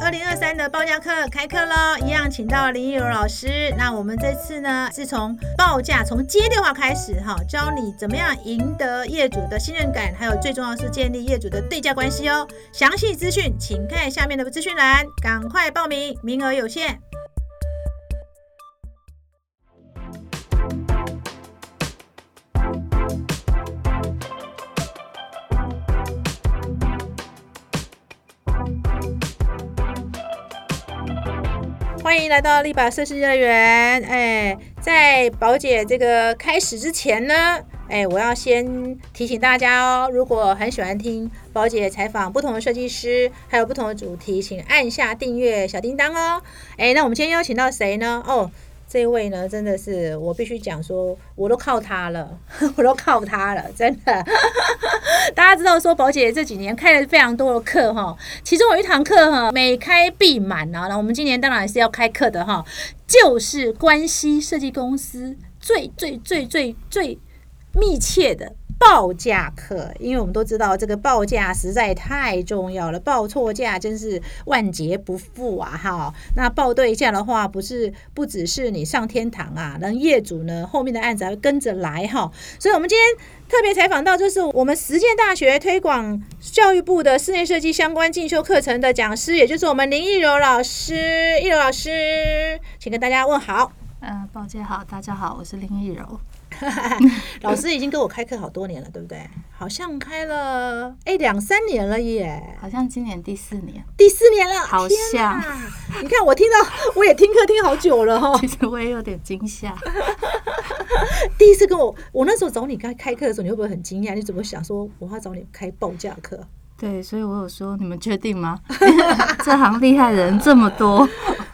二零二三的报价课开课喽，一样请到林一柔老师。那我们这次呢，是从报价从接电话开始哈，教你怎么样赢得业主的信任感，还有最重要是建立业主的对价关系哦。详细资讯请看下面的资讯栏，赶快报名，名额有限。欢迎来到立宝设计乐园。哎，在宝姐这个开始之前呢，哎，我要先提醒大家哦，如果很喜欢听宝姐采访不同的设计师，还有不同的主题，请按下订阅小叮当哦。哎，那我们今天邀请到谁呢？哦。这位呢，真的是我必须讲说，我都靠他了，我都靠他了，真的。大家知道说，宝姐这几年开了非常多的课哈，其中有一堂课哈，每开必满啊。那我们今年当然是要开课的哈，就是关系设计公司最最最最最密切的。报价课，因为我们都知道这个报价实在太重要了，报错价真是万劫不复啊！哈，那报对价的话，不是不只是你上天堂啊，让业主呢后面的案子还会跟着来哈。所以，我们今天特别采访到，就是我们实践大学推广教育部的室内设计相关进修课程的讲师，也就是我们林艺柔老师。艺柔老师，请跟大家问好。嗯，报价好，大家好，我是林艺柔。老师已经跟我开课好多年了，对不对？好像开了哎两三年了耶，好像今年第四年，第四年了，好像。你看我听到 我也听课听好久了哈，其实我也有点惊吓。第一次跟我，我那时候找你开开课的时候，你会不会很惊讶？你怎么想说我要找你开报价课？对，所以我有说你们确定吗？这行厉害人这么多。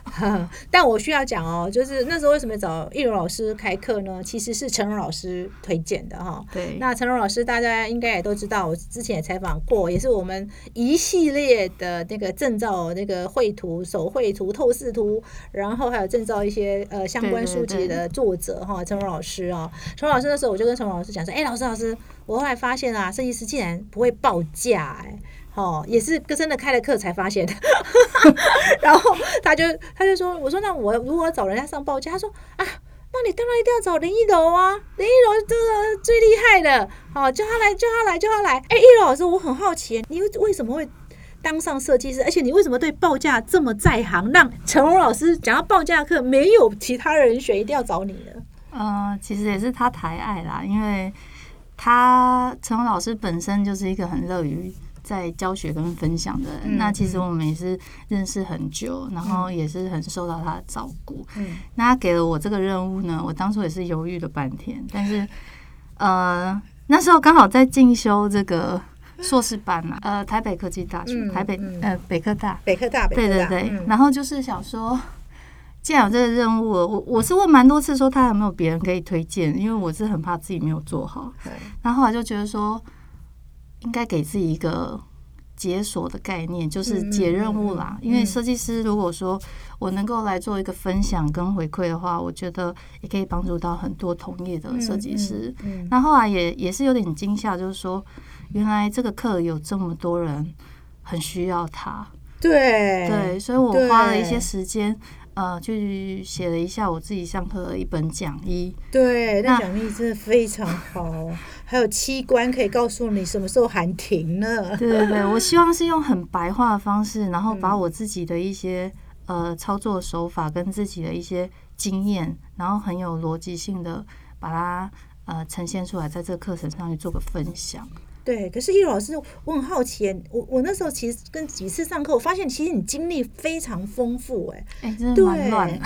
但我需要讲哦，就是那时候为什么找易容老师开课呢？其实是陈荣老师推荐的哈。对，那陈荣老师大家应该也都知道，我之前也采访过，也是我们一系列的那个证照那个绘图、手绘图、透视图，然后还有证照一些呃相关书籍的作者哈。陈荣老师啊，陈荣老师那时候我就跟陈荣老师讲说，哎，老师老师，我后来发现啊，设计师竟然不会报价哎。哦，也是真的开了课才发现的，然后他就他就说，我说那我如果找人家上报价，他说啊，那你当然一定要找林一柔啊，林一柔这个最厉害的，好叫他来叫他来叫他来。哎，一柔老师，我很好奇，你为什么会当上设计师？而且你为什么对报价这么在行？让陈荣老师讲到报价课，没有其他人选，一定要找你呢？嗯，其实也是他抬爱啦，因为他陈荣老师本身就是一个很乐于。在教学跟分享的，那其实我们也是认识很久，然后也是很受到他的照顾。嗯，那他给了我这个任务呢，我当初也是犹豫了半天，但是呃那时候刚好在进修这个硕士班嘛，呃台北科技大学，台北呃北科大，北科大，对对对，然后就是想说，既然有这个任务，我我是问蛮多次说他有没有别人可以推荐，因为我是很怕自己没有做好，然后后来就觉得说。应该给自己一个解锁的概念，就是解任务啦。因为设计师如果说我能够来做一个分享跟回馈的话，我觉得也可以帮助到很多同业的设计师。那后来也也是有点惊吓，就是说原来这个课有这么多人很需要它。对对，所以我花了一些时间。呃，去写了一下我自己上课的一本讲义。对，那讲义真的非常好，还有器官可以告诉你什么时候喊停呢？对对对，我希望是用很白话的方式，然后把我自己的一些呃操作手法跟自己的一些经验，然后很有逻辑性的把它呃呈现出来，在这个课程上去做个分享。对，可是易老师，我很好奇，我我那时候其实跟几次上课，我发现其实你经历非常丰富，哎，哎，真的蛮乱。为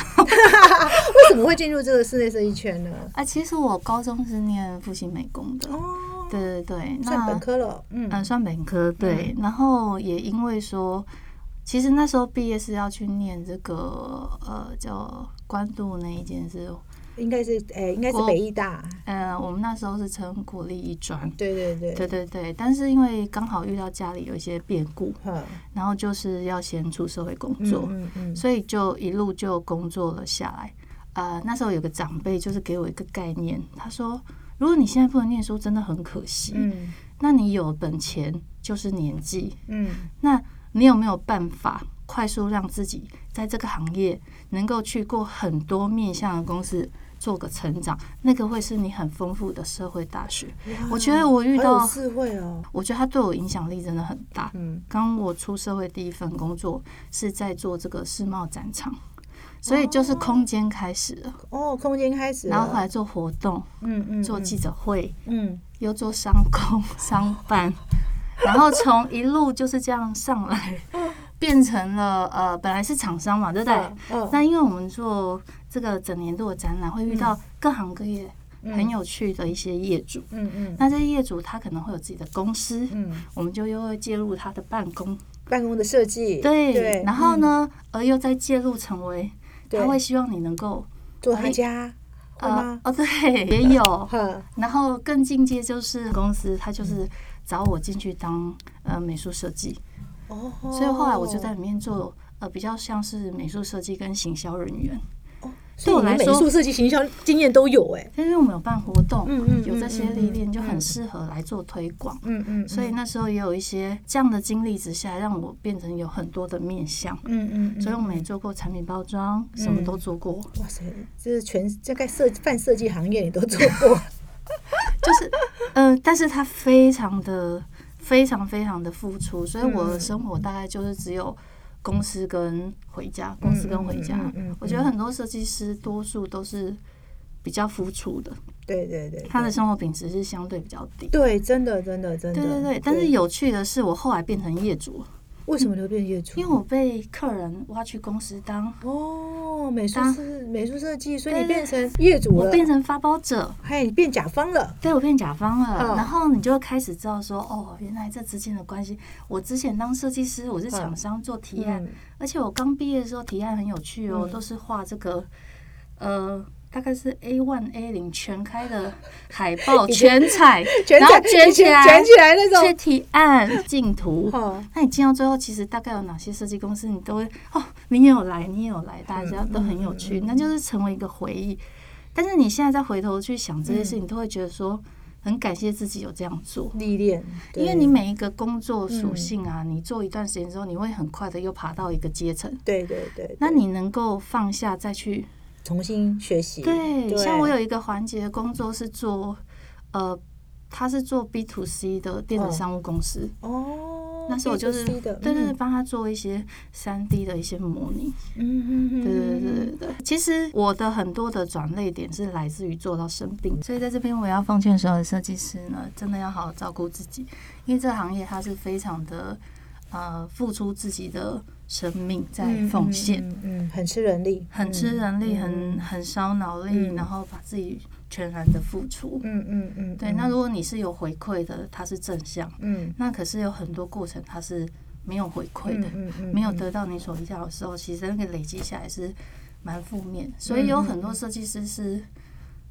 什么会进入这个室内设计圈呢？啊，其实我高中是念复兴美工的，哦，对对对，算本科了，嗯，算本科，对。然后也因为说，其实那时候毕业是要去念这个呃叫关渡那一件事。应该是诶，应该是北艺大。嗯，我们那时候是称国立艺专。对对对，对对对。但是因为刚好遇到家里有一些变故，然后就是要先出社会工作，嗯嗯，所以就一路就工作了下来。呃，那时候有个长辈就是给我一个概念，他说：“如果你现在不能念书，真的很可惜。嗯，那你有本钱就是年纪，嗯，那你有没有办法？”快速让自己在这个行业能够去过很多面向的公司。做个成长，那个会是你很丰富的社会大学。我觉得我遇到智慧哦，我觉得他对我影响力真的很大。嗯，刚我出社会第一份工作是在做这个世贸展场，所以就是空间开始了。哦，空间开始，然后后来做活动，嗯嗯，做记者会，嗯，又做商工 商办，然后从一路就是这样上来，变成了呃，本来是厂商嘛，对不对？嗯，那因为我们做这个整年度的展览，会遇到各行各业很有趣的一些业主，嗯嗯，那这些业主他可能会有自己的公司，嗯，我们就又会介入他的办公，办公的设计，对，对，然后呢，而又再介入成为，他会希望你能够做他家，会吗？哦，对，也有，然后更进阶就是公司，他就是找我进去当呃美术设计，哦，所以后来我就在里面做呃比较像是美术设计跟行销人员。对我来说，美术设计、行销经验都有哎，因为我们有办活动，嗯嗯，有这些历练，就很适合来做推广，嗯嗯，所以那时候也有一些这样的经历之下，让我变成有很多的面向，嗯嗯，所以我们也做过产品包装，什么都做过。哇塞，就是全大概设泛设计行业你都做过，就是呃，但是他非常的非常非常的付出，所以我的生活大概就是只有。公司跟回家，公司跟回家，我觉得很多设计师多数都是比较付出的，对对对，他的生活品质是相对比较低。对，真的真的真的，对对对。但是有趣的是，我后来变成业主。为什么你会变业主？因为我被客人挖去公司当哦，美术师、美术设计，所以你变成业主了，我变成发包者，嘿，你变甲方了，对我变甲方了，然后你就会开始知道说，哦，原来这之间的关系。我之前当设计师，我是厂商做提案，而且我刚毕业的时候提案很有趣哦，都是画这个，呃。大概是 A one A 零全开的 海报全彩，然后卷起来卷起来那种去提案进图。那你进到最后，其实大概有哪些设计公司，你都会哦，你也有来，你也有来，大家都很有趣，那就是成为一个回忆。但是你现在再回头去想这些事情，都会觉得说很感谢自己有这样做历练，因为你每一个工作属性啊，你做一段时间之后，你会很快的又爬到一个阶层。对对对，那你能够放下再去。重新学习，对，像我有一个环节工作是做，呃，他是做 B to C 的电子商务公司。哦，那时候我就是对对对，帮他做一些三 D 的一些模拟，嗯嗯嗯，对对对对对。其实我的很多的转泪点是来自于做到生病，所以在这边我要奉劝所有的设计师呢，真的要好好照顾自己，因为这个行业它是非常的呃付出自己的。生命在奉献，嗯，很吃人力，很吃人力，很很烧脑力，然后把自己全然的付出，嗯嗯嗯，对。那如果你是有回馈的，它是正向，嗯，那可是有很多过程它是没有回馈的，嗯嗯，没有得到你所要的时候，其实那个累积下来是蛮负面。所以有很多设计师是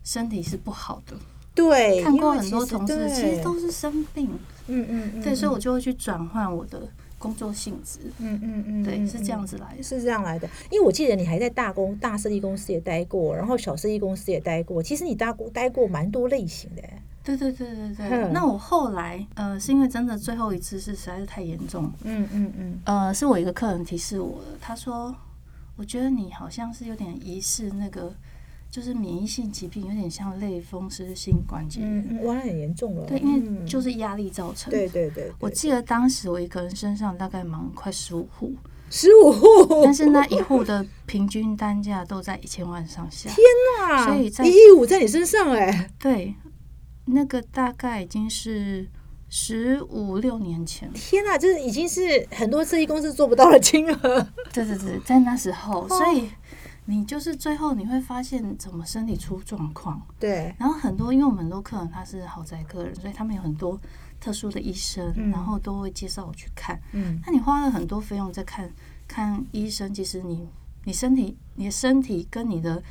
身体是不好的，对，看过很多同事其实都是生病，嗯嗯，对，所以我就会去转换我的。工作性质，嗯嗯嗯，对，是这样子来的，是这样来的。因为我记得你还在大公大设计公司也待过，然后小设计公司也待过。其实你待过待过蛮多类型的。对对对对对。那我后来，呃，是因为真的最后一次是实在是太严重。嗯嗯嗯。呃，是我一个客人提示我的，他说，我觉得你好像是有点疑似那个。就是免疫性疾病，有点像类风湿性关节炎，哇，很严重了。对，因为就是压力造成。对对对。我记得当时我一个人身上大概忙快十五户，十五户，但是那一户的平均单价都在一千万上下。天哪！所以在一亿五在你身上哎。对，那个大概已经是十五六年前。天哪，就是已经是很多设计公司做不到的金额。对对对，在那时候，所以。你就是最后你会发现怎么身体出状况，对。然后很多因为我们很多客人他是豪宅客人，所以他们有很多特殊的医生，然后都会介绍我去看。嗯。那你花了很多费用在看看医生，其实你你身体你的身体跟你的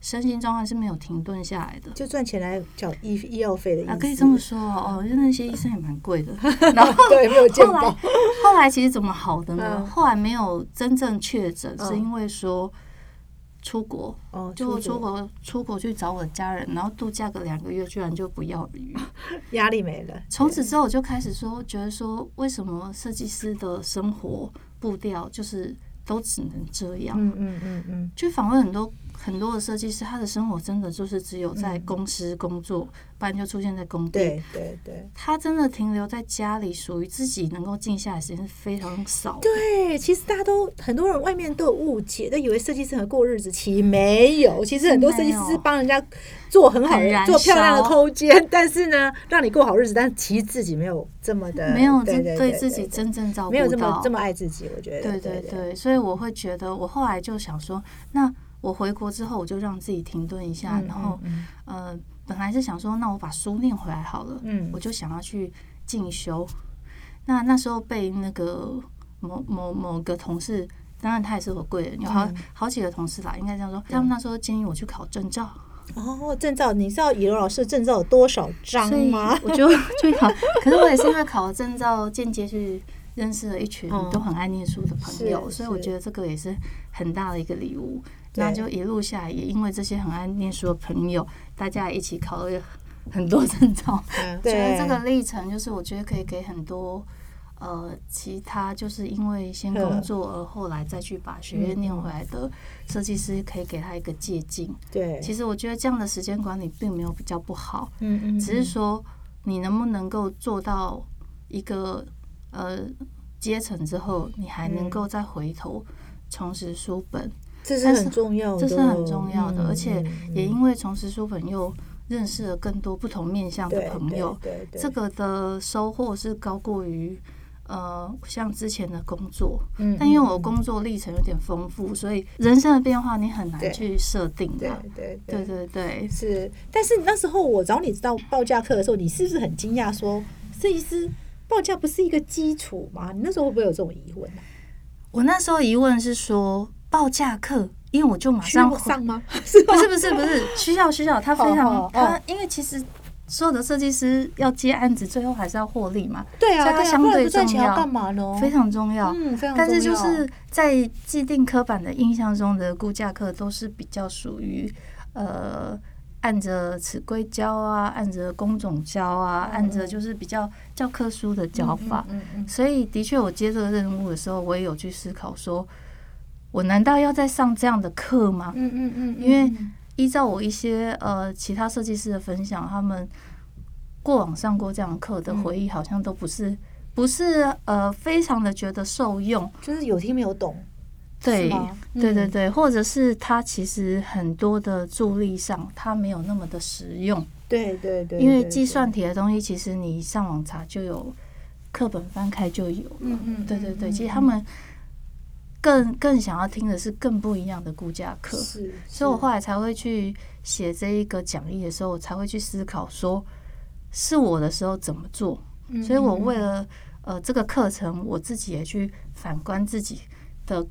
身心状况是没有停顿下来的，就赚钱来缴医医药费的意思。啊，可以这么说哦，就那些医生也蛮贵的。然后对，没有见后来后来其实怎么好的呢？后来没有真正确诊，是因为说。出国。哦，就出国。出国去找我的家人，然后度假个两个月，居然就不要鱼，压力没了。从此之后，我就开始说，觉得说，为什么设计师的生活步调就是都只能这样。嗯嗯嗯嗯，去访问很多很多的设计师，他的生活真的就是只有在公司工作，不然就出现在工地。对对对他真的停留在家里，属于自己能够静下来的时间是非常少。对，其实大家都很多人外面都有误解，都以为设计师很过日子，其实没有。其实很多设计师是帮人家做很好的、做漂亮的烧空间，但是呢，让你过好日子，但其实自己没有这么的，没有真对自己真正照顾没有这么到这么爱自己，我觉得。对对对，所以我会觉得，我后来就想说，那我回国之后，我就让自己停顿一下，嗯然后嗯呃，本来是想说，那我把书念回来好了，嗯我就想要去进修。那那时候被那个某某某个同事，当然他也是我贵人，有好、嗯好几个同事啦，应该这样说，他们那时候建议我去考证照，哦，证照，你知道以柔老师的证照有多少张吗？我就 去考。可是我也是因为考了证照，间接去认识了一群嗯都很爱念书的朋友，是所以我觉得这个也是很大的一个礼物。对那就一路下来，也因为这些很爱念书的朋友，大家一起考了很多证照。觉得这个历程，就是我觉得可以给很多。呃，其他就是因为先工作而后来再去把学业念回来的设计师，可以给他一个借鉴。对，其实我觉得这样的时间管理并没有比较不好，嗯嗯，只是说你能不能够做到一个呃阶层之后，你还能够再回头重拾书本，这是很重要的，这是很重要的。嗯而且嗯也因为重拾书本，又认识了更多不同面向的朋友，对对对这个的收获是高过于。呃，像之前的工作，嗯但因为嗯我工作历程有点丰富，所以人生的变化你很难去设定对它。对对对对，是，但是那时候我找你知道报价课的时候，你是不是很惊讶说设计师报价不是一个基础吗？你那时候会不会有这种疑问啊？我那时候疑问是说报价课，因为我就马上上吗？不是不是不是需要需要，他非常哦他因为其实所有的设计师要接案子，最后还是要获利嘛，对啊，对啊，所以它相对重要要干嘛呢？非常重要。嗯，非常重要。但是就是在既定刻板的印象中的估价课都是比较属于呃。按着尺规教啊，按着工种教啊，按着就是比较教科书的教法，嗯嗯所以的确，我接这个任务的时候，我也有去思考说，我难道要再上这样的课吗？嗯嗯嗯，因为依照我一些呃其他设计师的分享，他们过往上过这样的课的回忆，好像都不是不是呃非常的觉得受用。就是有听没有懂，对对对对，或者是他其实很多的助力上，他没有那么的实用。对对对，因为计算，题的东西，其实你上网查就有，课本翻开就有了。嗯嗯，对对对，嗯其实他们更更想要听的是更不一样的估价课，是，所以我后来才会去写这一个讲义的时候，我才会去思考说，是我的时候怎么做。嗯所以我嗯为了呃这个课程，我自己也去反观自己的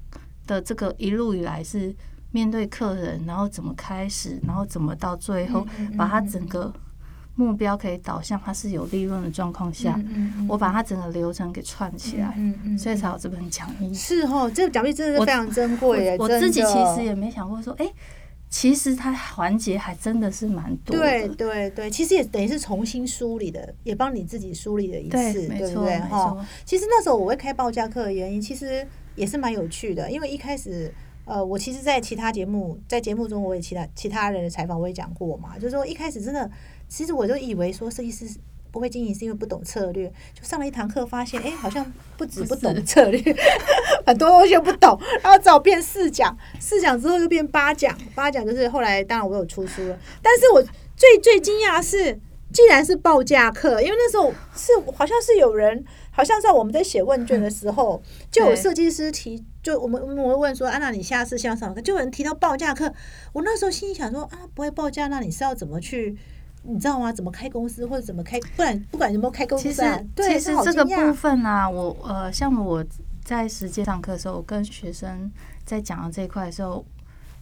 的这个一路以来是面对客人，然后怎么开始，然后怎么到最后把它嗯整个目标可以导向它是有利润的状况下，我把它整个流程给串起来，嗯嗯，所以才有这本讲义。是哦，这个讲义真的是非常珍贵耶，我我自己其实也没想过说，哎、其实它环节还真的是蛮多的。对对对，其实也等于是重新梳理的，也帮你自己梳理了一次，没错没对不对？哈错，其实那时候我会开报价课的原因，其实也是蛮有趣的，因为一开始。呃，我其实，在其他节目，在节目中，我也其他其他人的采访，我也讲过嘛，就是说一开始真的，其实我就以为说设计师不会经营是因为不懂策略，就上了一堂课，发现哎、好像不止不懂策略，很多东西都不懂，然后只好变四讲，四讲之后又变八讲，八讲就是后来当然我有出书了，但是我最最惊讶的是，既然是报价课，因为那时候是好像是有人，好像在我们在写问卷的时候，就有设计师提，就我们我们会问说，啊，娜你下次希望上课？就有人提到报价课，我那时候心里想说，啊，不会报价，那你是要怎么去？你知道吗？怎么开公司，或者怎么开？不然不管有没有开公司、啊实，对，其实这个部分，分啊，我呃，像我在实践上课的时候，我跟学生在讲到这一块的时候，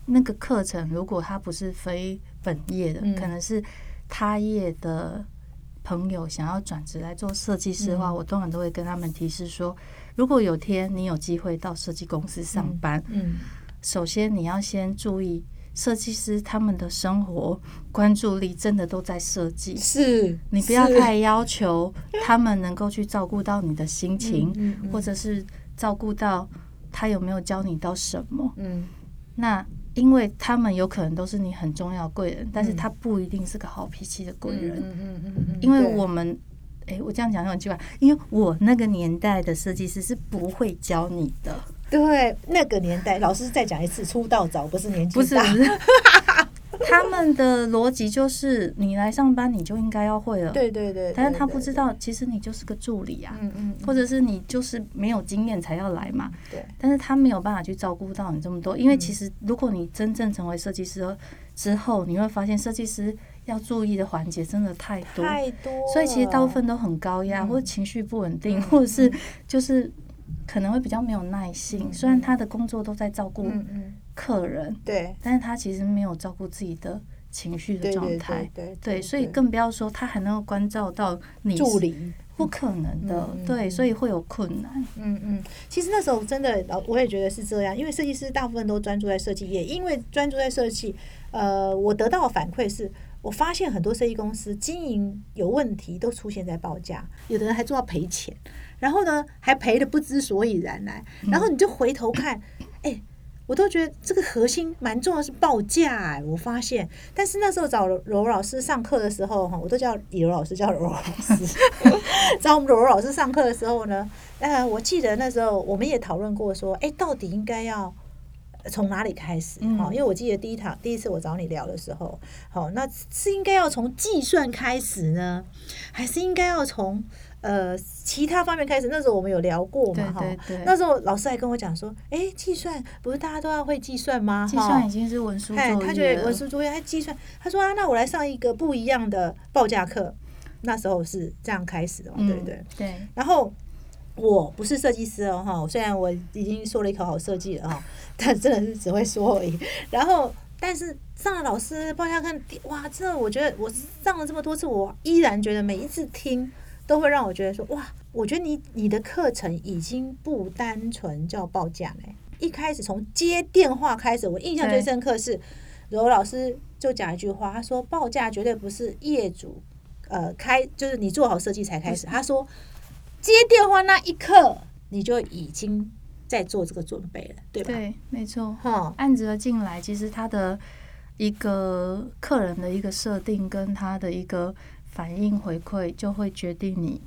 那个课程如果他不是非本业的，嗯可能是他业的朋友想要转职来做设计师的话，嗯我通常都会跟他们提示说，如果有天你有机会到设计公司上班，嗯，首先你要先注意。设计师他们的生活关注力真的都在设计，是你不要太要求他们能够去照顾到你的心情，嗯嗯嗯。或者是照顾到他有没有教你到什么？嗯。那因为他们有可能都是你很重要贵人，但是嗯。他不一定是个好脾气的贵人，嗯嗯嗯嗯，因为我们。诶，我这样讲有点奇怪，因为我那个年代的设计师是不会教你的，对那个年代，老师再讲一次，出道早不是年纪不是大不是，他们的逻辑就是你来上班你就应该要会了，对对对，但是他不知道，其实你就是个助理啊，嗯嗯，或者是你就是没有经验才要来嘛，对，但是他没有办法去照顾到你这么多，因为其实如果你真正成为设计师之后，你会发现设计师要注意的环节真的太多，太多，所以其实大部分都很高压，嗯。或者情绪不稳定，或者是就是可能会比较没有耐性。虽然他的工作都在照顾客人，对但是他其实没有照顾自己的情绪的状态。对对，所以更不要说他还能够关照到你助理，不可能的，对，嗯所以会有困难。嗯嗯，其实那时候真的，老我也觉得是这样，因为设计师大部分都专注在设计，也因为专注在设计，呃，我得到的反馈是。我发现很多设计公司经营有问题，都出现在报价，有的人还做到赔钱，然后呢还赔的不知所以然来，然后你就回头看，哎、我都觉得这个核心蛮重要的是报价哎、我发现，但是那时候找柔柔老师上课的时候哈，我都叫李柔老师叫柔柔老师，找我们柔柔老师上课的时候呢，呃，我记得那时候我们也讨论过说，哎、到底应该要从哪里开始？嗯。哈、因为我记得第一堂第一次我找你聊的时候，好，那是应该要从计算开始呢，还是应该要从呃其他方面开始？那时候我们有聊过嘛，哈。那时候老师还跟我讲说，哎，计算不是大家都要会计算吗？计哈算已经是文书作业他觉得文书作业，他计算，他说啊，那我来上一个不一样的报价课。那时候是这样开始的嘛，对不对？嗯对，然后我不是设计师哦，哈，虽然我已经说了一口好设计了哈，但真的是只会说而已。然后，但是上了老师报价课，哇，真的，我觉得我上了这么多次，我依然觉得每一次听都会让我觉得说，哇，我觉得你你的课程已经不单纯叫报价嘞。一开始从接电话开始，我印象最深刻是柔老师就讲一句话，他说报价绝对不是业主呃开，就是你做好设计才开始。他说接电话那一刻，你就已经在做这个准备了，对吧？对，没错。哈，案子的进来，其实他的一个客人的一个设定跟他的一个反应回馈，就会决定你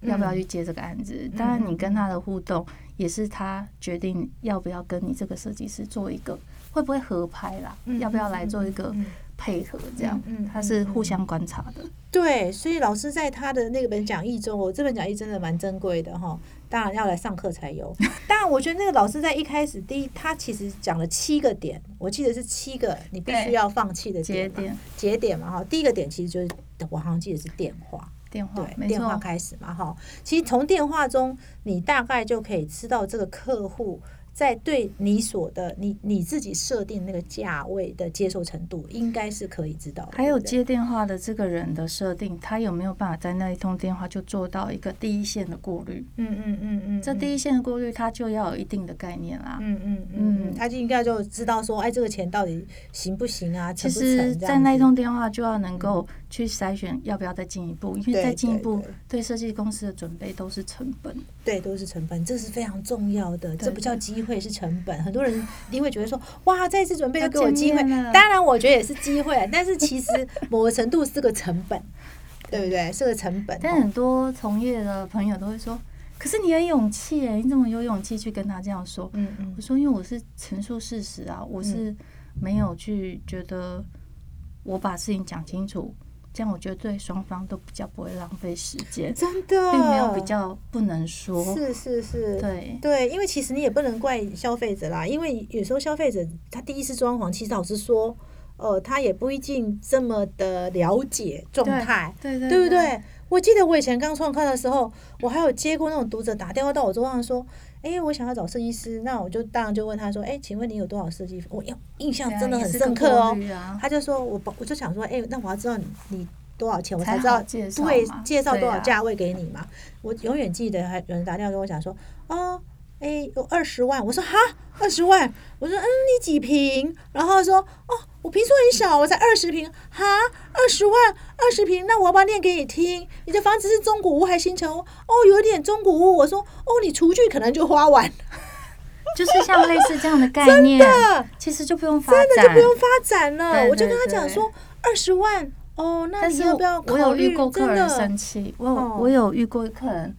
要不要去接这个案子。当然，你跟他的互动也是他决定要不要跟你这个设计师做一个会不会合拍啦，嗯要不要来做一个嗯配合，这样他是互相观察的。对，所以老师在他的那本讲义中，我这本讲义真的蛮珍贵的哈。当然要来上课才有。当然，我觉得那个老师在一开始第一，他其实讲了七个点，我记得是七个你必须要放弃的节点节点嘛哈。第一个点其实就是我好像记得是电话。电话，对，电话，开始嘛，哈。其实从电话中，你大概就可以知道这个客户在对你所的你你自己设定那个价位的接受程度，应该是可以知道。还有接电话的这个人的设定，他有没有办法在那一通电话就做到一个第一线的过滤？嗯嗯嗯嗯，这第一线的过滤，他就要有一定的概念啦。嗯嗯嗯他就应该就知道说，哎，这个钱到底行不行啊？其实，在那一通电话就要能够去筛选要不要再进一步，因为再进一步对对设计公司的准备都是成本。对，都是成本，这是非常重要的，这不叫机会，是成本。很多人一定会觉得说，哇，再次准备要又给我机会当然我觉得也是机会，但是其实某个程度是个成本，对不对？是个成本。但很多从业的朋友都会说：“可是你很勇气耶，你怎么有勇气去跟他这样说？”嗯嗯我说：“因为我是陈述事实啊，我是没有去觉得我把事情讲清楚，这样我觉得对双方都比较不会浪费时间，真的，并没有比较不能说。是是是，对对，因为其实你也不能怪消费者啦，因为有时候消费者他第一次装潢，其实老实说，呃，他也不一定这么的了解状态，对对对不？对？我记得我以前刚创刊的时候，我还有接过那种读者打电话到我桌上说：“哎，我想要找设计师。”那我就当然就问他说：“哎，请问你有多少设计？”我印印象真的很深刻哦他就说：“我把我就想说，哎，那我要知道你你多少钱，我才才知道会介绍对介绍多少价位给你嘛。我永远记得还有人打电话跟我讲说：“哦，哎，有二十万。”我说：“哈，二十万？”我说：“嗯，你几平？”然后说：“哦，我平数很小，我才二十平。哈，二十万，二十平，那我要不要念给你听？你的房子是中古屋还是新城屋？哦，有点中古屋。我说：哦，你厨具可能就花完。就是像类似这样的概 念，真的其实就不用发展，真的就不用发展了。对我就跟他讲说，二十万哦，那你要不要我有？遇过客人生气，我有、哦我有遇过客人，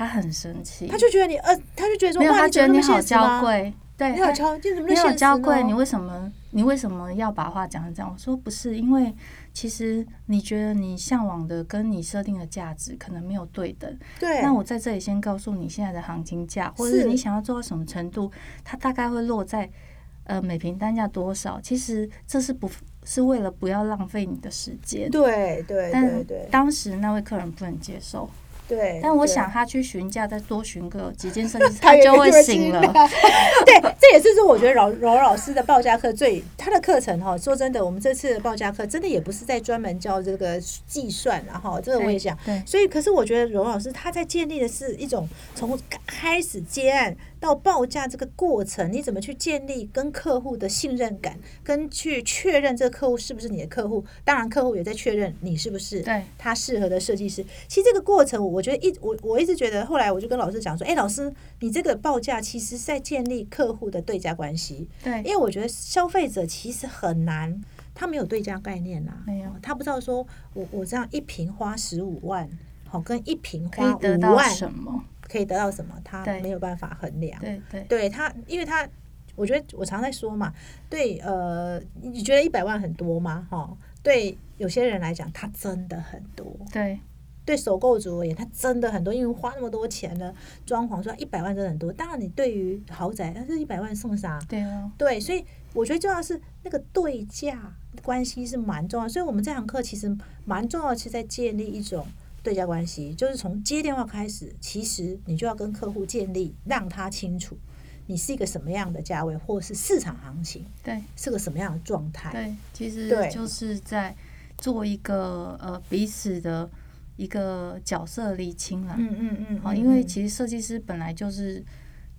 他很生气，他就觉得你呃，他就觉得说，没有，他觉得你好娇？贵，对，你好娇，你怎么你好娇贵，你为什么你为什么要把话讲成这样？我说不是，因为其实你觉得你向往的跟你设定的价值可能没有对等。对，那我在这里先告诉你现在的行情价，或者是是你想要做到什么程度，它大概会落在呃每平单价多少。其实这是不是为了不要浪费你的时间。对对但对对当时那位客人不能接受，对，但我想他去询价，再多询个几件甚至，他就会会醒了。对，这也是说我觉得柔柔老师的报价课最他的课程哈，说真的，我们这次的报价课真的也不是在专门教这个计算然后这个我也想。对所以，可是我觉得柔老师他在建立的是一种从开始接案到报价这个过程，你怎么去建立跟客户的信任感，跟去确认这个客户是不是你的客户，当然客户也在确认你是不是对他适合的设计师。其实这个过程，我觉得一我我一直觉得，后来我就跟老师讲说，哎，老师，你这个报价其实是在建立客户的对价关系，对因为我觉得消费者其实很难，他没有对价概念呐、没有他不知道说我我这样一瓶花十五万，好跟一瓶花五万什么？可以得到什么，他没有办法衡量。对对对他，因为他，我觉得我常在说嘛，对，呃，你觉得一百万很多吗？哈，对有些人来讲，他真的很多。对对首购族而言，他真的很多，因为花那么多钱呢，装潢说一百万真的很多。当然，你对于豪宅，但是一百万送啥？对，所以我觉得重要是那个对价关系是蛮重要。所以我们这堂课其实蛮重要，是在建立一种对价关系，就是从接电话开始，其实你就要跟客户建立，让他清楚你是一个什么样的价位，或是市场行情对是个什么样的状态。对，其实就是在做一个呃彼此的一个角色厘清啦。嗯嗯嗯，好，嗯因为嗯其实设计师本来就是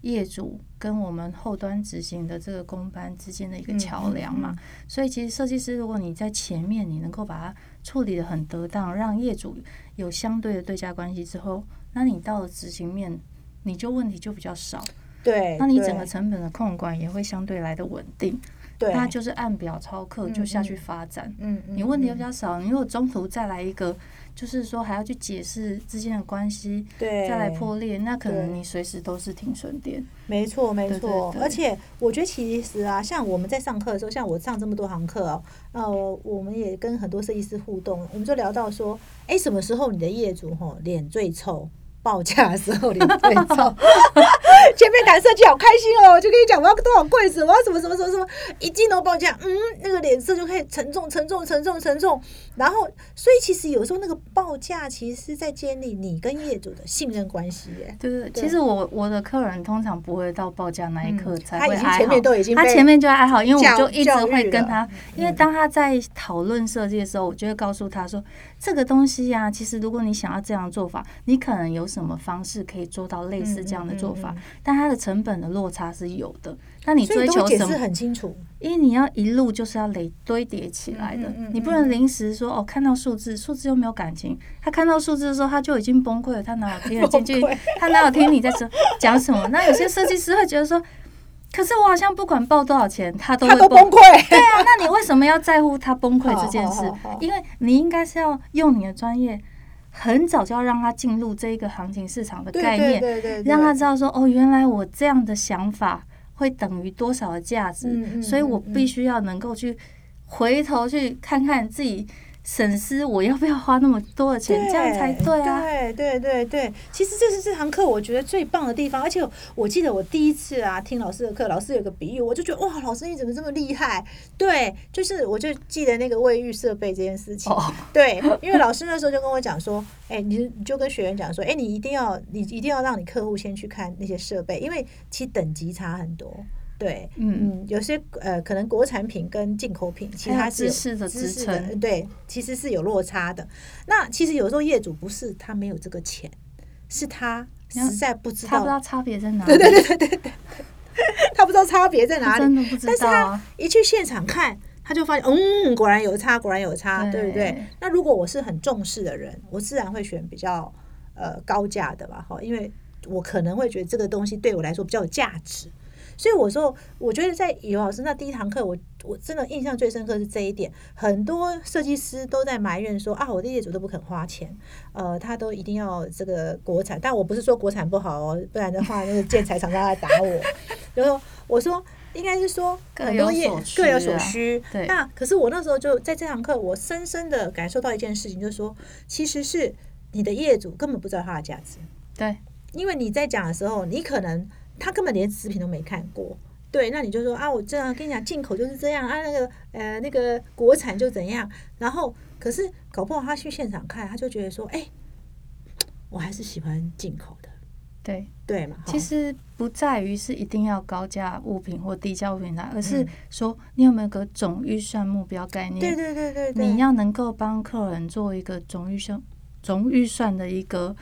业主跟我们后端执行的这个公班之间的一个嗯桥梁嘛，嗯所以其实设计师如果你在前面你能够把它处理的很得当，让业主有相对的对价关系之后，那你到了执行面，你就问题就比较少，对，那你整个成本的控管也会相对来的稳定，对，那就是按表操课嗯就下嗯。去发展。嗯，嗯你问题嗯比较少，你如果中途再来一个，就是说还要去解释之间的关系，对。再来破裂，那可能你随时都是停损点。没错，没对错，而且我觉得其实啊，像我们在上课的时候，像我上这么多堂课哦，呃，我们也跟很多设计师互动，我们就聊到说，哎，什么时候你的业主吼脸最臭？报价的时候脸最臭，前面谈设计好开心哦，就跟你讲我要多少柜子，我要什么什么什么什么，一进楼报价，嗯，那个脸色就可以沉重、沉重、沉重、沉重。然后，所以其实有时候那个报价其实是在建立你跟业主的信任关系耶。对对，对其实我我的客人通常不会到报价那一刻嗯才会哀他前面已经他前面就还好，因为我就一直会跟他，因为嗯当他在讨论设计的时候，我就会告诉他说，这个东西呀、其实如果你想要这样做法，你可能有什么方式可以做到类似这样的做法，嗯嗯嗯但它的成本的落差是有的。那你追求什么？很清楚。因为你要一路就是要累堆叠起来的，你不能临时说哦，看到数字，数字又没有感情。他看到数字的时候，他就已经崩溃了，他哪有听得进去？他哪有听你在说讲什么？那有些设计师会觉得说，可是我好像不管报多少钱，他都他会都崩溃。对啊，那你为什么要在乎他崩溃 这件事？因为你应该是要用你的专业，很早就要让他进入这一个行情市场的概念，对对对，让他知道说，哦，原来我这样的想法会等于多少的价值，嗯嗯所以我必须要能够去回头去看看自己审思，我要不要花那么多的钱，这样才对啊。对对对对，其实这是这堂课我觉得最棒的地方，而且我记得我第一次啊听老师的课，老师有个比喻，我就觉得哇，老师你怎么这么厉害？对，就是我就记得那个卫浴设备这件事情。哦，对，因为老师那时候就跟我讲说，哎、你你就跟学员讲说，哎、你一定要你一定要让你客户先去看那些设备，因为其实等级差很多。对，嗯嗯，有些呃，可能国产品跟进口品，其实还有它是有知识的对，其实是有落差的。那其实有时候业主不是他没有这个钱，是他实在不知道他不知道，差别在哪里，对对对对对，他不知道差别在哪里，真的不知但是他。一去现场看，他就发现，嗯，果然有差，果然有差，对不对对？那如果我是很重视的人，我自然会选比较呃高价的吧，哈，因为我可能会觉得这个东西对我来说比较有价值。所以我说，我觉得在尤老师那第一堂课，我我真的印象最深刻是这一点。很多设计师都在埋怨说啊，我的业主都不肯花钱，呃，他都一定要这个国产。但我不是说国产不好哦，不然的话，那个建材厂商来打我。然后我说。应该是说很多业各有所需。对。那可是我那时候就在这堂课，我深深的感受到一件事情，就是说，其实是你的业主根本不知道它的价值。对。因为你在讲的时候，你可能他根本连视频都没看过。对。那你就说啊，我这样跟你讲，进口就是这样啊，那个呃那个国产就怎样。然后，可是搞不好他去现场看，他就觉得说，哎，我还是喜欢进口的。对对嘛，其实不在于是一定要高价物品或低价物品来，而是说你有没有个总预算目标概念？对对对对，你要能够帮客人做一个总预算、总预算的一个。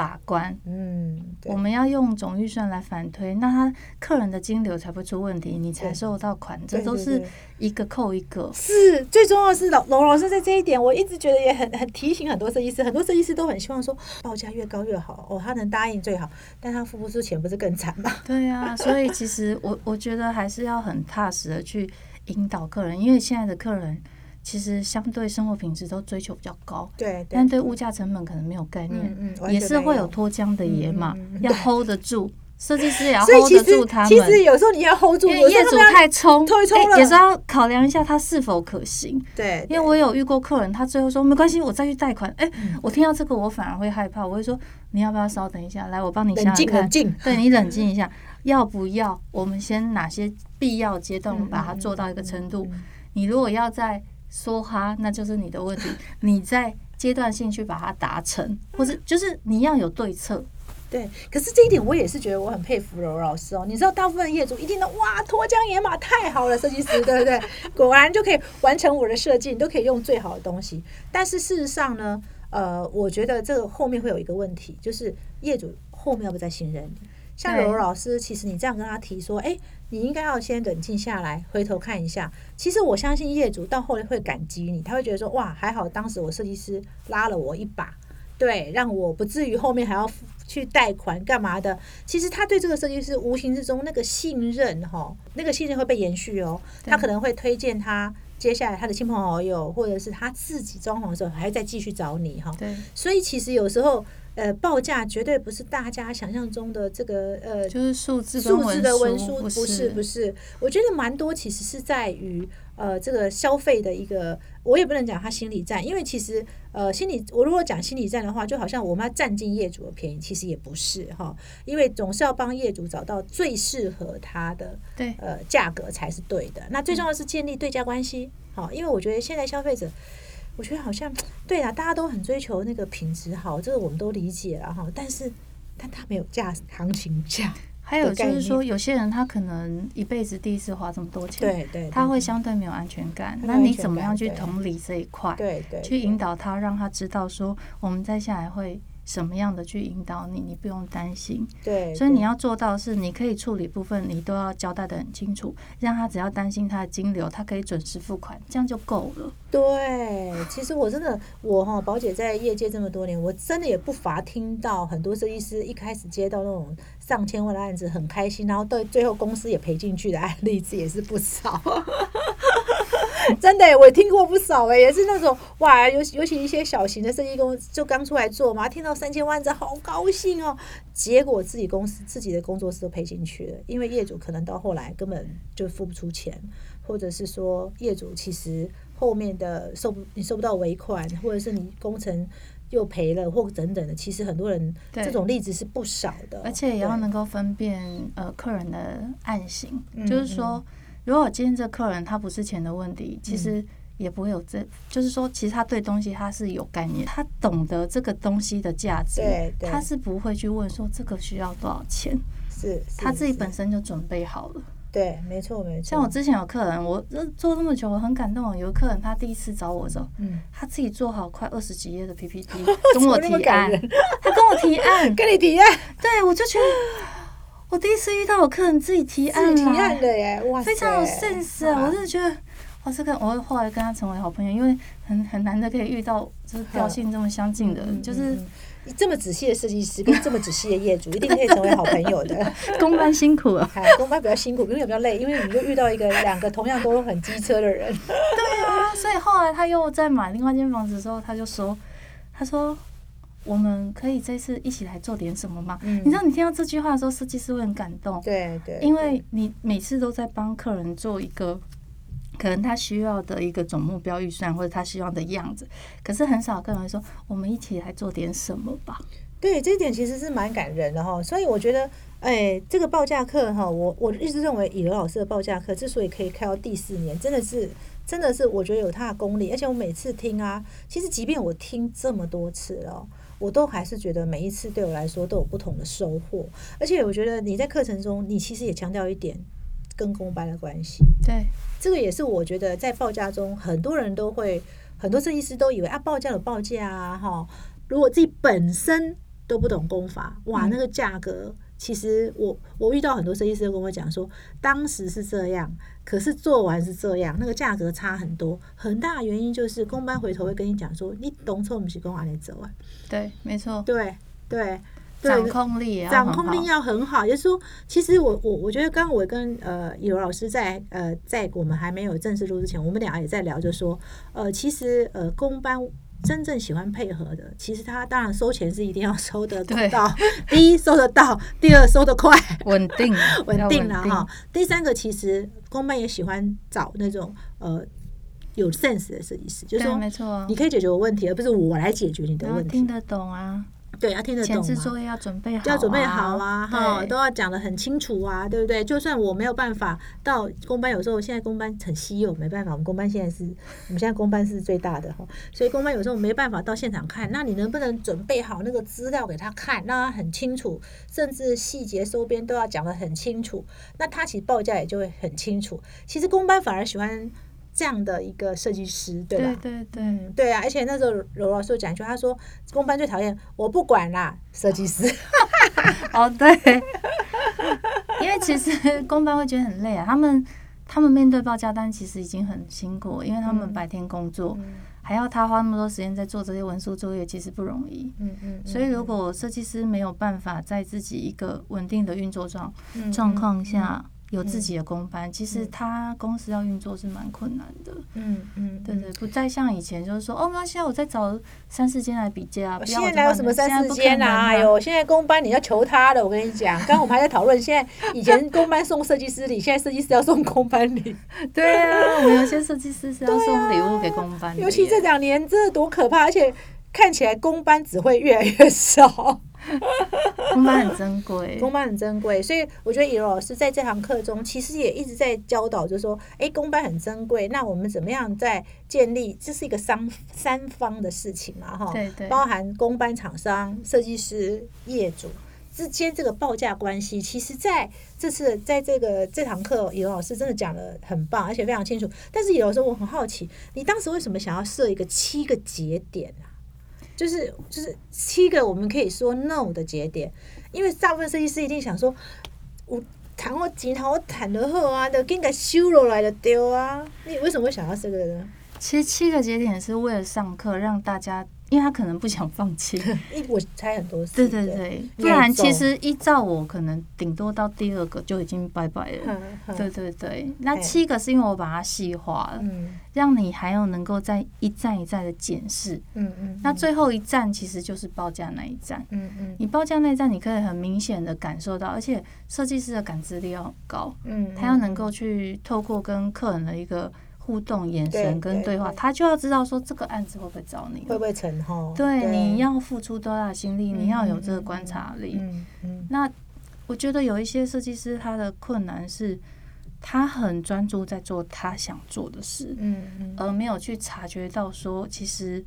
把关，嗯，我们要用总预算来反推，那他客人的金流才不出问题，你才收到款，这都是一个扣一个。是最重要的是老龙老师在这一点，我一直觉得也很很提醒很多设计师，很多设计师都很希望说报价越高越好哦，他能答应最好，但他付不出钱不是更惨吗？对啊，所以其实我我觉得还是要很踏实的去引导客人，因为现在的客人。其实相对生活品质都追求比较高，对，但对物价成本可能没有概念，嗯也是会有脱缰的野马，要 hold 得住，设计师也要 hold 得住他们。其实有时候你要 hold 住，因为业主太冲，太冲了，也是要考量一下他是否可行。对，因为我有遇过客人，他最后说没关系，我再去贷款。哎，我听到这个我反而会害怕，我会说你要不要稍等一下，来我帮你想想看，对你冷静一下，要不要我们先哪些必要阶段我们把它做到一个程度？你如果要在说哈，那就是你的问题。你在阶段性去把它达成，或者就是你要有对策。对，可是这一点我也是觉得我很佩服柔柔老师哦。你知道，大部分业主一定都哇脱缰野马太好了，设计师对不对？果然就可以完成我的设计，你都可以用最好的东西。但是事实上呢，呃，我觉得这个后面会有一个问题，就是业主后面要不再信任你。像柔柔老师，其实你这样跟他提说，哎，你应该要先冷静下来，回头看一下。其实我相信业主到后来会感激你，他会觉得说，哇，还好当时我设计师拉了我一把，对，让我不至于后面还要去贷款干嘛的。其实他对这个设计师无形之中那个信任，哈，那个信任会被延续哦。他可能会推荐他接下来他的亲朋好友，或者是他自己装潢的时候，还在继续找你哈。对，所以其实有时候。呃，报价绝对不是大家想象中的这个呃，就是数字数字的文书，不是不是。我觉得蛮多其实是在于呃这个消费的一个，我也不能讲他心理战，因为其实呃心理，我如果讲心理战的话，就好像我们要占尽业主的便宜，其实也不是哈，因为总是要帮业主找到最适合他的对呃价格才是对的。那最重要是建立对价关系，好，因为我觉得现在消费者。我觉得好像对啊，大家都很追求那个品质好，这个我们都理解了哈。但是，但他没有价行情价。还有就是说，有些人他可能一辈子第一次花这么多钱，对对，他会相对没有安全感。那你怎么样去同理这一块？对对，去引导他，让他知道说，我们再下来会。什么样的去引导你，你不用担心。对，所以你要做到是，你可以处理部分，你都要交代的很清楚，让他只要担心他的金流，他可以准时付款，这样就够了。对，其实我真的，我哈宝姐在业界这么多年，我真的也不乏听到很多设计师一开始接到那种上千万的案子很开心，然后到最后公司也赔进去的案例子也是不少。真的，我听过不少哎，也是那种哇，尤尤其一些小型的设计公司就刚出来做嘛，听到三千万，这好高兴哦。结果自己公司自己的工作室都赔进去了，因为业主可能到后来根本就付不出钱，或者是说业主其实后面的收不你收不到尾款，或者是你工程又赔了或等等的，其实很多人这种例子是不少的。而且也要能够分辨呃客人的案型，就是说。如果今天这客人他不是钱的问题，其实也不会有这，就是说，其实他对东西他是有概念，他懂得这个东西的价值，他是不会去问说这个需要多少钱，是他自己本身就准备好了。对，没错没错。像我之前有客人，我做这么久，我很感动。有客人他第一次找我的时候，嗯，他自己做好快二十几页的 PPT 跟我提案，他跟我提案，跟你提案，对我就觉得。我第一次遇到我客人自己提案提案的耶，哇，非常有 sense 啊！我真的觉得，哇，这个我后来跟他成为好朋友，因为很很难得可以遇到就是调性这么相近的，就是这么仔细的设计师跟这么仔细的业主，一定可以成为好朋友的。公班辛苦了，哎，公班比较辛苦，因为比较累，因为你就遇到一个两个同样都很机车的人。对啊，所以后来他又在买另外一间房子的时候，他就说，他说。我们可以这次一起来做点什么吗？你知道，你听到这句话的时候，设计师会很感动。对对，因为你每次都在帮客人做一个可能他需要的一个总目标预算，或者他希望的样子，可是很少客人说我们一起来做点什么吧。对，这一点其实是蛮感人的哈。所以我觉得，哎，这个报价课哈，我我一直认为以刘老师的报价课之所以可以开到第四年，真的是真的是我觉得有他的功力。而且我每次听啊，其实即便我听这么多次了。我都还是觉得每一次对我来说都有不同的收获，而且我觉得你在课程中，你其实也强调一点跟公班的关系。对，这个也是我觉得在报价中，很多人都会，很多设计师都以为啊，报价有报价啊，哈，如果自己本身都不懂功法，哇，那个价格。其实我我遇到很多设计师跟我讲说，当时是这样，可是做完是这样，那个价格差很多。很大的原因就是公班回头会跟你讲说，你懂错，我们是公哪里走啊？对，没错。对对，掌控力掌控力要很好。就是说，其实我我我觉得，刚刚我跟呃有老师在呃在我们还没有正式录之前，我们俩也在聊，就说呃其实呃公班。真正喜欢配合的，其实他当然收钱是一定要收得到，第一收得到，第二收得快，稳定，稳定了哈。第三个，其实公办也喜欢找那种呃有 sense 的设计师，就是说，没错，你可以解决我问题，而不是我来解决你的问题，听得懂啊。对，要听得懂前置作业要准备好，要准备好啊，哈，都要讲的很清楚啊，对不对？就算我没有办法到公班，有时候现在公班很稀有，没办法，我们公班现在是 我们现在公班是最大的哈，所以公班有时候没办法到现场看，那你能不能准备好那个资料给他看，让他很清楚，甚至细节收编都要讲的很清楚，那他其实报价也就会很清楚。其实公班反而喜欢。这样的一个设计师，对吧？对对对，对啊！而且那时候罗老师讲一句，他说：“公班最讨厌我不管啦，设计师。”哦，对，因为其实公班会觉得很累啊。他们他们面对报价单其实已经很辛苦，因为他们白天工作，还要他花那么多时间在做这些文书作业，其实不容易。嗯嗯。所以如果设计师没有办法在自己一个稳定的运作状状况下，有自己的公班，其实他公司要运作是蛮困难的。嗯嗯，对对，不再像以前就是说，哦，那现在我在找三四间来比价。现在哪有什么三四间啊？哎呦，现在公班你要求他的，我跟你讲。刚刚我们还在讨论，现在以前公班送设计师礼，现在设计师要送公班礼。对啊，我们有些设计师是要送礼物给公班。尤其这两年，真的多可怕，而且看起来公班只会越来越少。公班很珍贵，公班很珍贵，所以我觉得尹老师在这堂课中，其实也一直在教导，就是说，哎，公班很珍贵，那我们怎么样在建立？这是一个三三方的事情嘛，哈，对对，包含公班厂商、设计师、业主之间这个报价关系，其实在这次在这个这堂课，尹老师真的讲的很棒，而且非常清楚。但是有时候我很好奇，你当时为什么想要设一个七个节点呢？就是就是七个我们可以说 no 的节点，因为大部分设计师一定想说，我谈我吉他我弹得好啊，都给个修罗来的丢啊。你为什么会想到这个呢？其实七个节点是为了上课让大家。因为他可能不想放弃，我猜很多。对对对，不然其实依照我可能顶多到第二个就已经拜拜了。对对对，那七个是因为我把它细化了，让你还有能够在一站一站的检视。嗯嗯。那最后一站其实就是报价那一站。嗯嗯。你报价那一站，你可以很明显的感受到，而且设计师的感知力要很高。嗯。他要能够去透过跟客人的一个。互动、眼神跟对话，他就要知道说这个案子会不会找你，会不会成哈？对，你要付出多大心力，你要有这个观察力。嗯嗯。那我觉得有一些设计师，他的困难是，他很专注在做他想做的事，嗯嗯，而没有去察觉到说，其实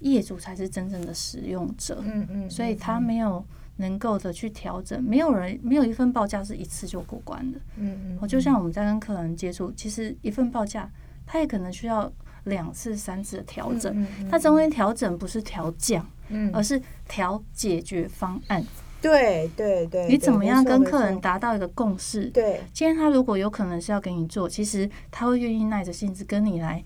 业主才是真正的使用者。嗯嗯。所以他没有。能够的去调整，没有人没有一份报价是一次就过关的。嗯嗯，我就像我们在跟客人接触，其实一份报价，他也可能需要两次、三次的调整。它中间调整不是调降，嗯，而是调解决方案。对对对，你怎么样跟客人达到一个共识？对，今天他如果有可能是要给你做，其实他会愿意耐着性子跟你来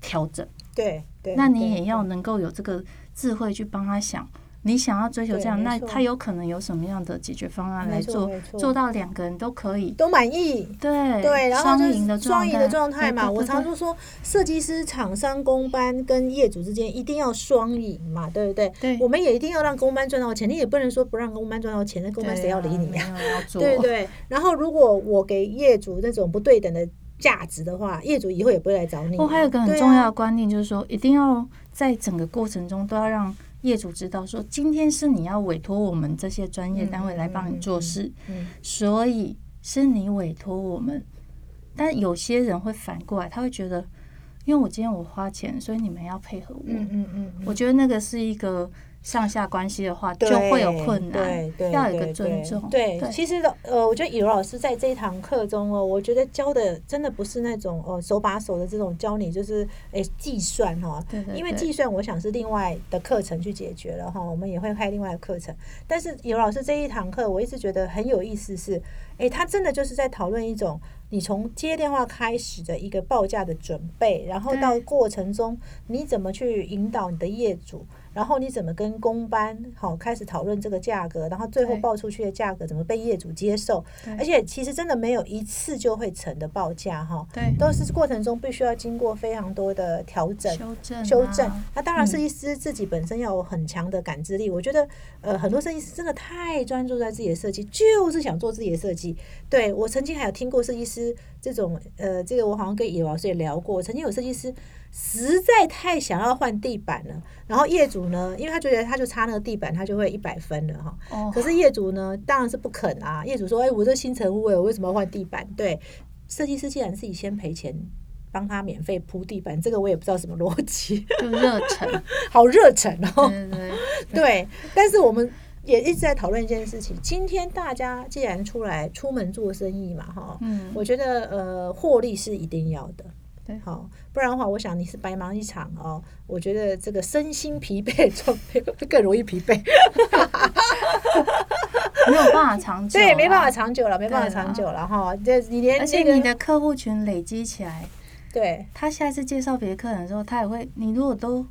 调整。对对，那你也要能够有这个。智慧去帮他想。你想要追求这样，那他有可能有什么样的解决方案来做做到两个人都可以，都满意。对对，然后就双赢的双赢的状态嘛。我常说说，设计师、厂商、公班跟业主之间一定要双赢嘛，对不对？对我们也一定要让公班赚到钱，你也不能说不让公班赚到钱，那公班谁要理你呀？对不对？然后如果我给业主那种不对等的价值的话，业主以后也不会来找你我。哦，还有一个很重要的观念，就是说，一定要在整个过程中都要让业主知道，说今天是你要委托我们这些专业单位来帮你做事，嗯所以是你委托我们。但有些人会反过来，他会觉得，因为我今天我花钱，所以你们要配合我。嗯嗯嗯嗯，我觉得那个是一个上下关系的话，就会有困难对，对，要有一个对尊重。对，对其实呃，我觉得以柔老师在这一堂课中哦，我觉得教的真的不是那种呃手把手的这种教你，就是诶计算哈。因为计算，我想是另外的课程去解决了哈。我们也会开另外的课程，但是以柔老师这一堂课，我一直觉得很有意思是，诶，他真的就是在讨论一种你从接电话开始的一个报价的准备，然后到过程中你怎么去引导你的业主。然后你怎么跟公班好开始讨论这个价格，然后最后报出去的价格怎么被业主接受？对而且其实真的没有一次就会成的报价哈，对都是过程中必须要经过非常多的调整。修正啊修正，那当然，嗯设计师自己本身要有很强的感知力。我觉得，呃，很多设计师真的太专注在自己的设计，就是想做自己的设计。对我曾经还有听过设计师这种，呃，这个我好像跟野老师也聊过。曾经有设计师实在太想要换地板了，然后业主呢，因为他觉得他就差那个地板，他就会一百分了哈。哦可是业主呢，当然是不肯啊。业主说：“哎、我这新成屋哎，我为什么要换地板？”对，设计师既然自己先赔钱帮他免费铺地板，这个我也不知道什么逻辑，就热忱，好热忱哦。对对对，对，但是我们也一直在讨论一件事情。今天大家既然出来出门做生意嘛，哈，嗯，我觉得呃，获利是一定要的。对好，不然的话，我想你是白忙一场哦。我觉得这个身心疲惫的 状态更容易疲惫，没有办法长久，对，没办法长久了，没办法长久了哈。这你连而且你的客户群累积起来，对他下一次介绍别的客人的时候，他也会，你如果都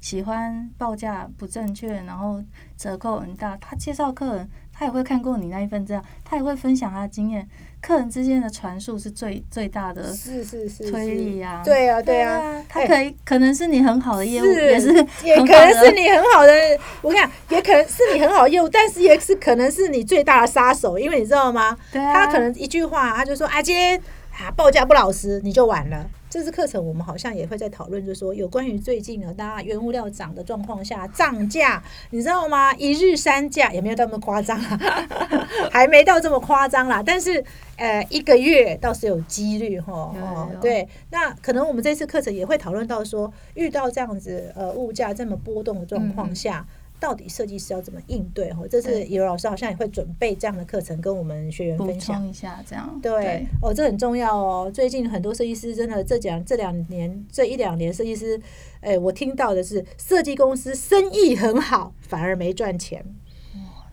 喜欢报价不正确，然后折扣很大，他介绍客人，他也会看过你那一份资料，他也会分享他的经验。客人之间的传述是最最大的是是是推是力呀、对啊。对啊，哎他可以可能是你很好的业务，是。也是也可能是你很好的，我跟你讲，也可能是你很好的业务，但是也是可能是你最大的杀手，因为你知道吗？对啊，他可能一句话，他就说啊，今天啊报价不老实，你就完了。这次课程我们好像也会在讨论，就是说有关于最近呢，大家原物料涨的状况下涨价，你知道吗？一日三价也没有那么夸张啊，还没到这么夸张啦。但是呃，一个月倒是有几率哈。对，那可能我们这次课程也会讨论到说，遇到这样子呃物价这么波动的状况下。到底设计师要怎么应对？哈，这次对有老师好像也会准备这样的课程跟我们学员分享。一下，这样对，哦，这很重要哦。最近很多设计师真的这两这两年这一两年，设计师，哎，我听到的是设计公司生意很好，反而没赚钱。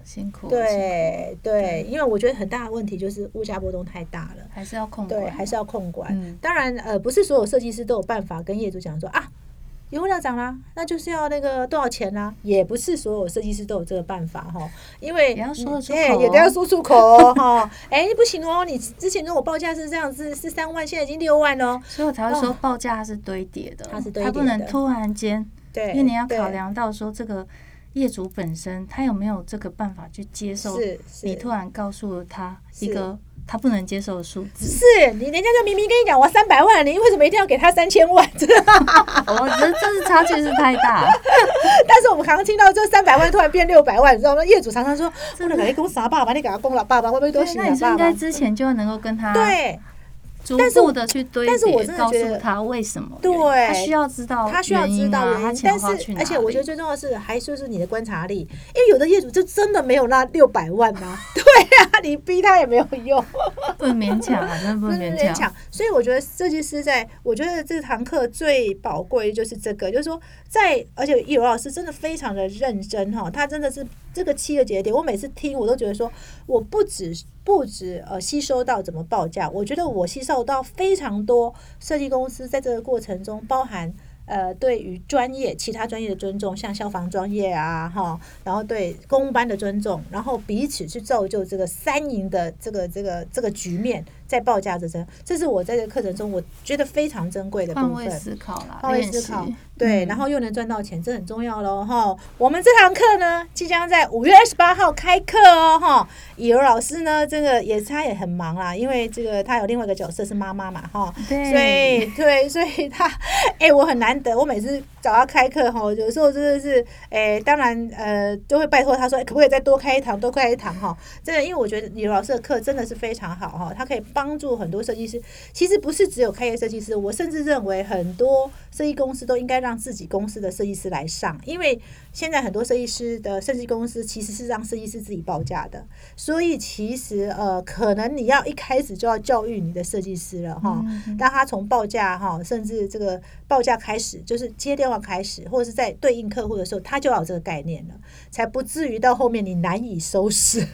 辛苦，辛苦对对，因为我觉得很大的问题就是物价波动太大了。还是要控对，管，还是要控管。嗯当然，呃，不是所有设计师都有办法跟业主讲说啊，原物料涨啦，那就是要那个多少钱啦、也不是所有设计师都有这个办法哈，因为也要说得出哎口哦。也都要说出口哦哈。哎，不行哦，你之前跟我报价是这样子，是三万，现在已经六万哦。所以我才会说报价它是堆叠的，它是堆叠的。它不能突然间，对，因为你要考量到说这个业主本身他有没有这个办法去接受是是。你突然告诉了他一个他不能接受的数字，是你人家就明明跟你讲我三百万，你为什么一定要给他三千万？我觉得这是差距是太大，但是我们常常听到这三百万突然变六百万，你知道吗？业主常常说，不能给他供啥爸爸，你给他供了爸爸，会不会都对行了爸那你是应该？之前就要能够跟他对，逐但是我步的去堆但是我真的觉得他为什么，对他需要知道他需要知道原因，但是而且我觉得最重要的是，还就是你的观察力，因为有的业主就真的没有那六百万呐、对啊，你逼他也没有用，不能勉强啊，真的不能 勉强。所以我觉得设计师在，我觉得这堂课最宝贵的就是这个，就是说在，而且叶柔老师真的非常的认真哈，他真的是这个七个节点，我每次听我都觉得说，我不止不止呃吸收到怎么报价，我觉得我吸收到非常多设计公司在这个过程中包含。呃，对于专业、其他专业的尊重，像消防专业啊，哈，然后对公务班的尊重，然后彼此去造就这个三赢的这个这个这个局面，在报价之争，这是我在这个课程中我觉得非常珍贵的部分。思考啦，换位思考，对，然后又能赚到钱，这很重要喽，哈。我们这堂课呢，即将在五月二十八号开课哦，哈。以柔老师呢，这个也他也很忙啦，因为这个他有另外一个角色是妈妈嘛，哈，所以对，所以他，哎，我很难得，我每次找他开课哈，有时候真的是，哎，当然，呃，就会拜托他说，可不可以再多开一堂，多开一堂哈。真的，因为我觉得以柔老师的课真的是非常好哈，他可以帮助很多设计师。其实不是只有开业设计师，我甚至认为很多设计公司都应该让自己公司的设计师来上，因为现在很多设计师的设计公司其实是让设计师自己报价的。所以其实呃，可能你要一开始就要教育你的设计师了哈，让他从报价哈，甚至这个报价开始，就是接电话开始，或者是在对应客户的时候，他就要有这个概念了，才不至于到后面你难以收拾。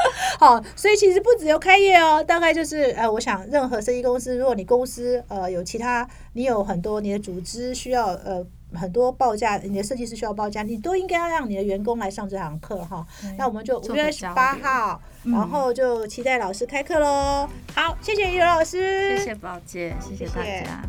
好，所以其实不只有开业哦，大概就是呃，我想任何设计公司，如果你公司呃有其他，你有很多你的组织需要呃。很多报价，你的设计师需要报价，你都应该要让你的员工来上这堂课哈。那我们就五月二十八号，然后就期待老师开课喽。好，谢谢于老师，谢谢宝姐，谢谢大家。